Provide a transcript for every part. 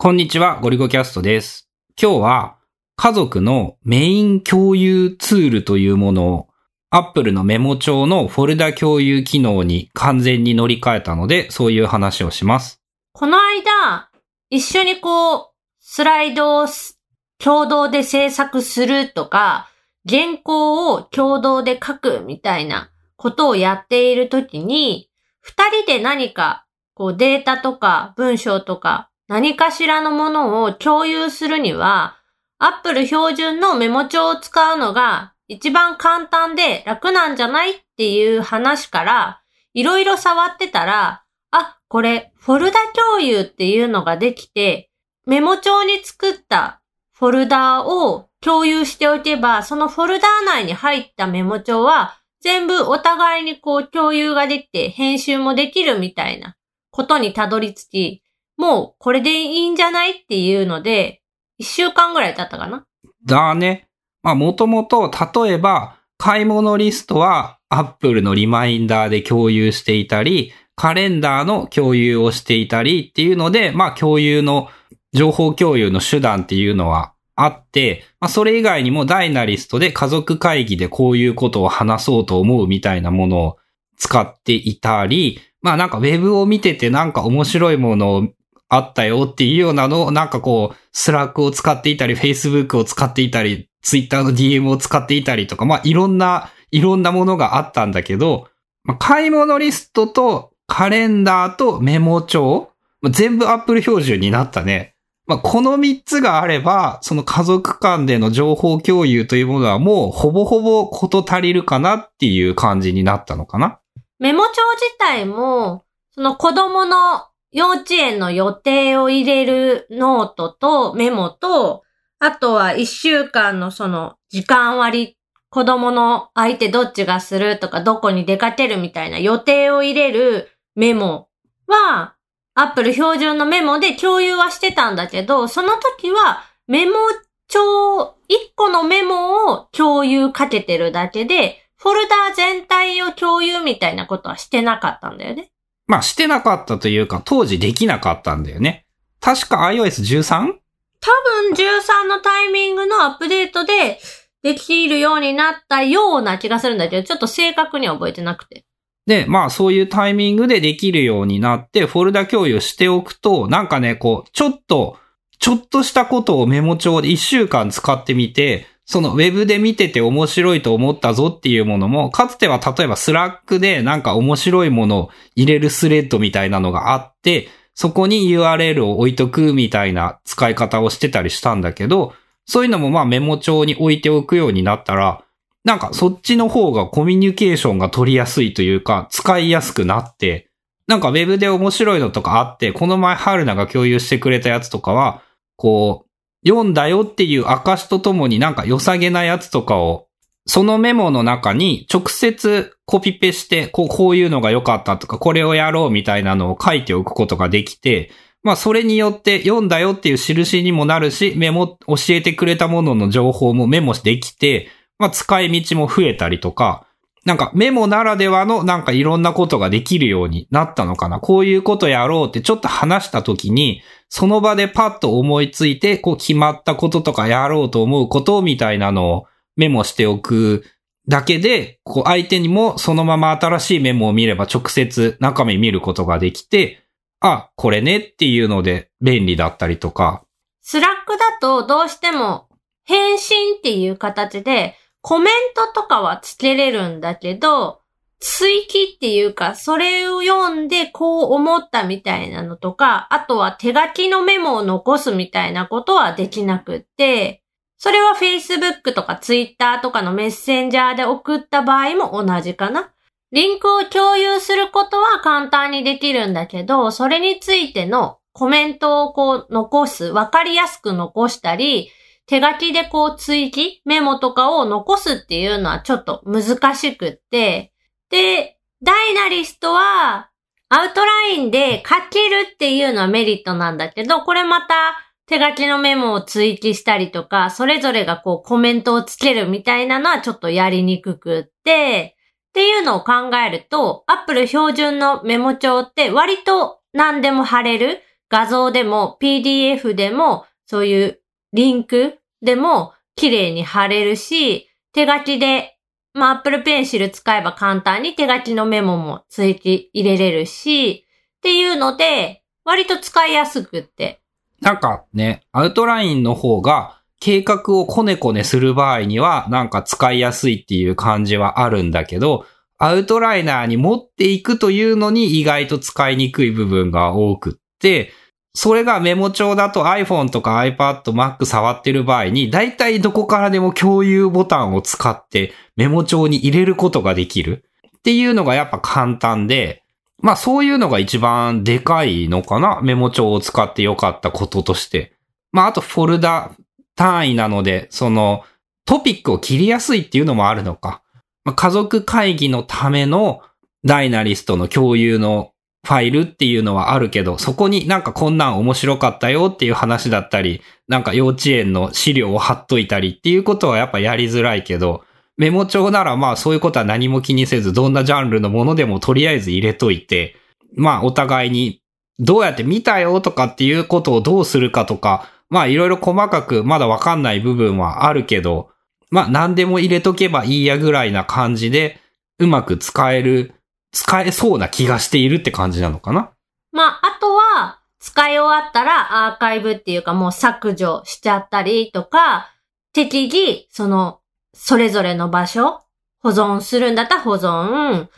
こんにちは、ゴリゴキャストです。今日は家族のメイン共有ツールというものを Apple のメモ帳のフォルダ共有機能に完全に乗り換えたので、そういう話をします。この間、一緒にこう、スライドを共同で制作するとか、原稿を共同で書くみたいなことをやっているときに、二人で何か、こうデータとか文章とか何かしらのものを共有するには、Apple 標準のメモ帳を使うのが一番簡単で楽なんじゃないっていう話から、いろいろ触ってたら、あ、これ、フォルダ共有っていうのができて、メモ帳に作ったフォルダを共有しておけば、そのフォルダ内に入ったメモ帳は、全部お互いにこう共有ができて、編集もできるみたいなことにたどり着き、もうこれでいいんじゃないっていうので、一週間ぐらい経ったかなだね。まあ、もともと、例えば、買い物リストは Apple のリマインダーで共有していたり、カレンダーの共有をしていたりっていうので、まあ、共有の、情報共有の手段っていうのはあって、まあ、それ以外にもダイナリストで家族会議でこういうことを話そうと思うみたいなものを使っていたり、まあなんかウェブを見ててなんか面白いものをあったよっていうようなのをなんかこう、 Slack を使っていたり、Facebook を使っていたり、Twitter の DM を使っていたりとか、まあいろんな、いろんなものがあったんだけど、まあ、買い物リストとカレンダーとメモ帳、まあ全部 Apple 標準になったね。まあ、この3つがあれば、その家族間での情報共有というものはもうほぼほぼこと足りるかなっていう感じになったのかな。メモ帳自体も、その子供の幼稚園の予定を入れるノートとメモと、あとは一週間のその時間割、子供の相手どっちがするとかどこに出かけるみたいな予定を入れるメモは、Apple 標準のメモで共有はしてたんだけど、その時はメモ帳、1個のメモを共有かけてるだけで、フォルダー全体を共有みたいなことはしてなかったんだよね。まあ、してなかったというか、当時できなかったんだよね。確か iOS13? 多分13のタイミングのアップデートでできるようになったような気がするんだけど、ちょっと正確には覚えてなくて。で、まあそういうタイミングでできるようになって、フォルダ共有しておくと、なんかね、こう、ちょっと、ちょっとしたことをメモ帳で1週間使ってみて、そのウェブで見てて面白いと思ったぞっていうものも、かつては例えば Slack でなんか面白いものを入れるスレッドみたいなのがあって、そこに URL を置いとくみたいな使い方をしてたりしたんだけど、そういうのもまあメモ帳に置いておくようになったら、なんかそっちの方がコミュニケーションが取りやすいというか、使いやすくなって、なんかウェブで面白いのとかあって、この前春菜が共有してくれたやつとかは、こう、読んだよっていう証とともになんか良さげなやつとかを、そのメモの中に直接コピペして、こう、こういうのが良かったとか、これをやろうみたいなのを書いておくことができて、まあそれによって読んだよっていう印にもなるし、メモ、教えてくれたものの情報もメモできて、まあ使い道も増えたりとか、なんかメモならではのなんかいろんなことができるようになったのかな。こういうことやろうってちょっと話した時に、その場でパッと思いついて、こう決まったこととかやろうと思うことみたいなのをメモしておくだけで、こう相手にもそのまま新しいメモを見れば直接中身見ることができて、あ、これねっていうので便利だったりとか。 Slack だとどうしても返信っていう形でコメントとかはつけれるんだけど、追記っていうか、それを読んでこう思ったみたいなのとか、あとは手書きのメモを残すみたいなことはできなくって、それは Facebook とか Twitter とかのメッセンジャーで送った場合も同じかな。リンクを共有することは簡単にできるんだけど、それについてのコメントをこう残す、わかりやすく残したり、手書きでこう追記、メモとかを残すっていうのはちょっと難しくって、で、ダイナリストはアウトラインで書けるっていうのはメリットなんだけど、これまた手書きのメモを追記したりとか、それぞれがこうコメントをつけるみたいなのはちょっとやりにくくって、っていうのを考えると、Apple 標準のメモ帳って割と何でも貼れる。画像でも PDF でもそういうリンクでも綺麗に貼れるし、手書きで、まあ Apple Pencil 使えば簡単に手書きのメモも追記入れれるし、っていうので、割と使いやすくって。なんかね、アウトラインの方が計画をこねこねする場合にはなんか使いやすいっていう感じはあるんだけど、アウトライナーに持っていくというのに意外と使いにくい部分が多くって、それがメモ帳だと iPhone とか iPad、Mac 触ってる場合に、だいたいどこからでも共有ボタンを使ってメモ帳に入れることができるっていうのがやっぱ簡単で、まあそういうのが一番でかいのかなメモ帳を使ってよかったこととして。まああとフォルダ単位なので、そのトピックを切りやすいっていうのもあるのか。まあ、家族会議のためのダイナリストの共有のファイルっていうのはあるけど、そこになんかこんなん面白かったよっていう話だったり、なんか幼稚園の資料を貼っといたりっていうことはやっぱやりづらいけど、メモ帳ならまあそういうことは何も気にせず、どんなジャンルのものでもとりあえず入れといて、まあお互いにどうやって見たよとかっていうことをどうするかとか、まあいろいろ細かくまだわかんない部分はあるけど、まあ何でも入れとけばいいやぐらいな感じで、うまく使える、使えそうな気がしているって感じなのかな？まあ、あとは、使い終わったらアーカイブっていうかもう削除しちゃったりとか、適宜、その、それぞれの場所、保存するんだったら保存、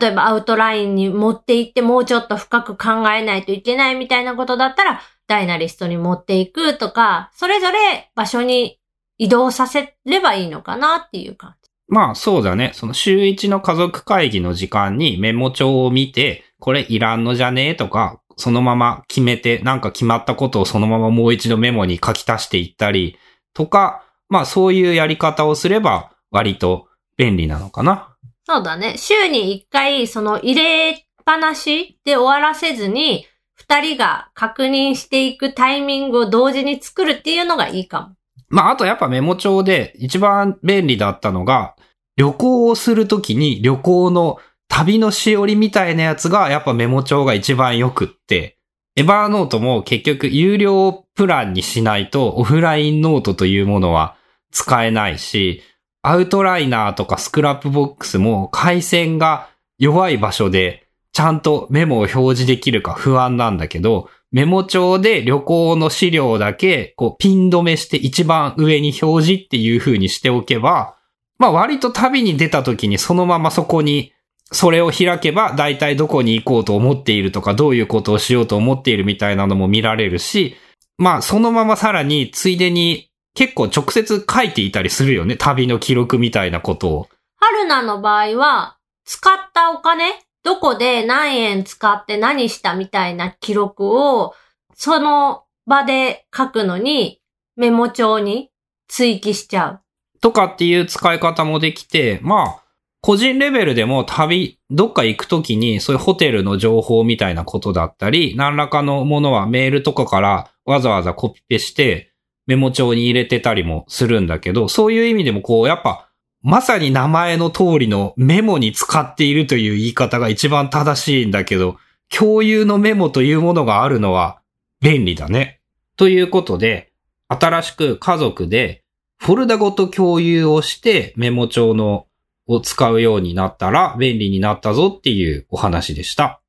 例えばアウトラインに持っていってもうちょっと深く考えないといけないみたいなことだったら、ダイナリストに持っていくとか、それぞれ場所に移動させればいいのかなっていう感じ。まあそうだね。その週一の家族会議の時間にメモ帳を見て、これいらんのじゃね？えとか、そのまま決めて、なんか決まったことをそのままもう一度メモに書き足していったりとか、まあそういうやり方をすれば割と便利なのかな。そうだね。週に一回、その入れっぱなしで終わらせずに、二人が確認していくタイミングを同時に作るっていうのがいいかも。まあ、あとやっぱメモ帳で一番便利だったのが、旅行をするときに旅行の旅のしおりみたいなやつがやっぱメモ帳が一番良くって、Evernote も結局有料プランにしないとオフラインノートというものは使えないし、アウトライナーとか Scrapbox も回線が弱い場所でちゃんとメモを表示できるか不安なんだけど、メモ帳で旅行の資料だけ、こう、ピン止めして一番上に表示っていう風にしておけば、まあ割と旅に出た時にそのままそこに、それを開けば大体どこに行こうと思っているとか、どういうことをしようと思っているみたいなのも見られるし、まあそのままさらについでに結構直接書いていたりするよね。旅の記録みたいなことを。春菜の場合は、使ったお金どこで何円使って何したみたいな記録を、その場で書くのにメモ帳に追記しちゃう。とかっていう使い方もできて、まあ、個人レベルでも旅、どっか行くときにそういうホテルの情報みたいなことだったり、何らかのものはメールとかからわざわざコピペしてメモ帳に入れてたりもするんだけど、そういう意味でもこう、やっぱまさに名前の通りのメモに使っているという言い方が一番正しいんだけど、共有のメモというものがあるのは便利だね。ということで、新しく家族でフォルダごと共有をしてメモ帳のを使うようになったら便利になったぞっていうお話でした。